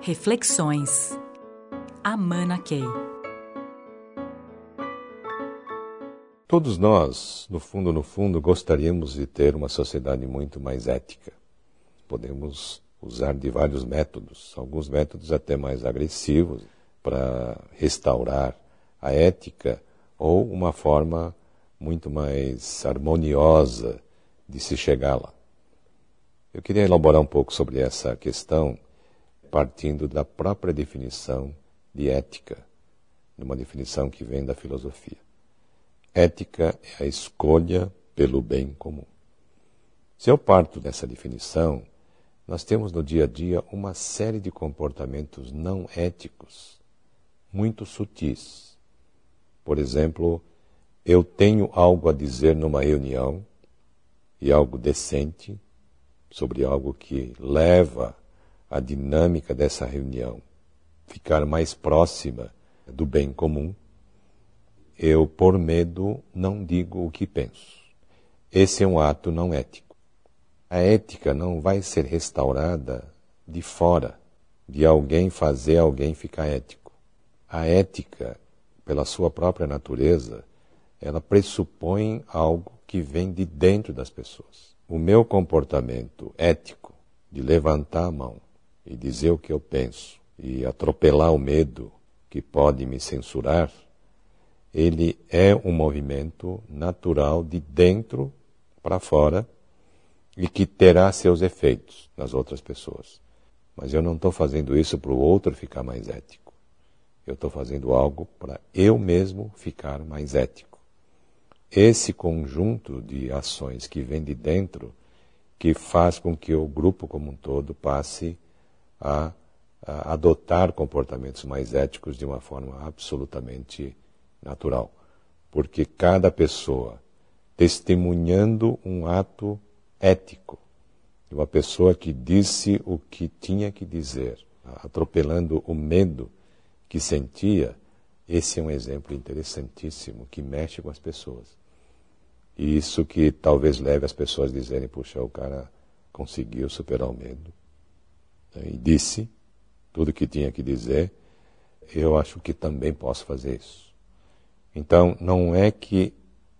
Reflexões. Amana Key. Todos nós, no fundo, no fundo, gostaríamos de ter uma sociedade muito mais ética. Podemos usar de vários métodos, alguns métodos até mais agressivos, para restaurar a ética, ou uma forma muito mais harmoniosa de se chegar lá. Eu queria elaborar um pouco sobre essa questão partindo da própria definição de ética, numa definição que vem da filosofia. Ética é a escolha pelo bem comum. Se eu parto dessa definição, nós temos no dia a dia uma série de comportamentos não éticos, muito sutis. Por exemplo, eu tenho algo a dizer numa reunião, e algo decente, sobre algo que leva a dinâmica dessa reunião ficar mais próxima do bem comum, eu, por medo, não digo o que penso. Esse é um ato não ético. A ética não vai ser restaurada de fora, de alguém fazer alguém ficar ético. A ética, pela sua própria natureza, ela pressupõe algo que vem de dentro das pessoas. O meu comportamento ético de levantar a mão e dizer o que eu penso e atropelar o medo que pode me censurar, ele é um movimento natural de dentro para fora e que terá seus efeitos nas outras pessoas. Mas eu não estou fazendo isso para o outro ficar mais ético. Eu estou fazendo algo para eu mesmo ficar mais ético. Esse conjunto de ações que vem de dentro que faz com que o grupo como um todo passe a, a adotar comportamentos mais éticos de uma forma absolutamente natural. Porque cada pessoa testemunhando um ato ético, de uma pessoa que disse o que tinha que dizer, atropelando o medo que sentia, esse é um exemplo interessantíssimo que mexe com as pessoas. E isso que talvez leve as pessoas a dizerem: puxa, o cara conseguiu superar o medo e disse tudo o que tinha que dizer, eu acho que também posso fazer isso. Então, não é que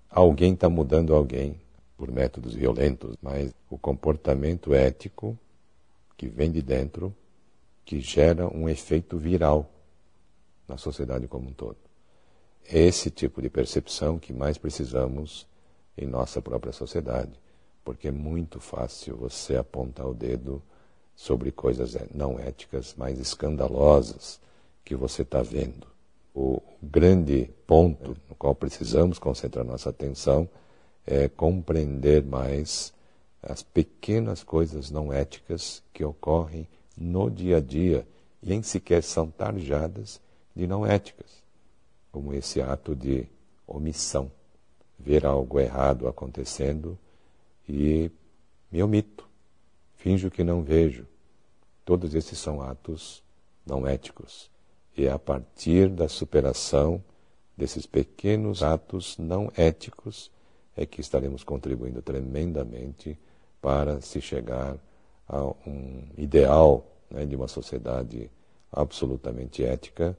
alguém está mudando alguém por métodos violentos, mas o comportamento ético que vem de dentro, que gera um efeito viral na sociedade como um todo. É esse tipo de percepção que mais precisamos em nossa própria sociedade, porque é muito fácil você apontar o dedo sobre coisas não éticas mais escandalosas que você está vendo. O grande ponto no qual precisamos concentrar nossa atenção é compreender mais as pequenas coisas não éticas que ocorrem no dia a dia e nem sequer são tarjadas de não éticas, como esse ato de omissão, ver algo errado acontecendo e me omito finjo que não vejo. Todos esses são atos não éticos. E é a partir da superação desses pequenos atos não éticos é que estaremos contribuindo tremendamente para se chegar a um ideal né, de uma sociedade absolutamente ética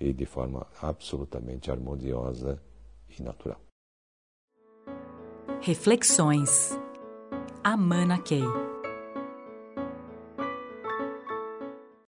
e de forma absolutamente harmoniosa e natural. Reflexões. Amana Key.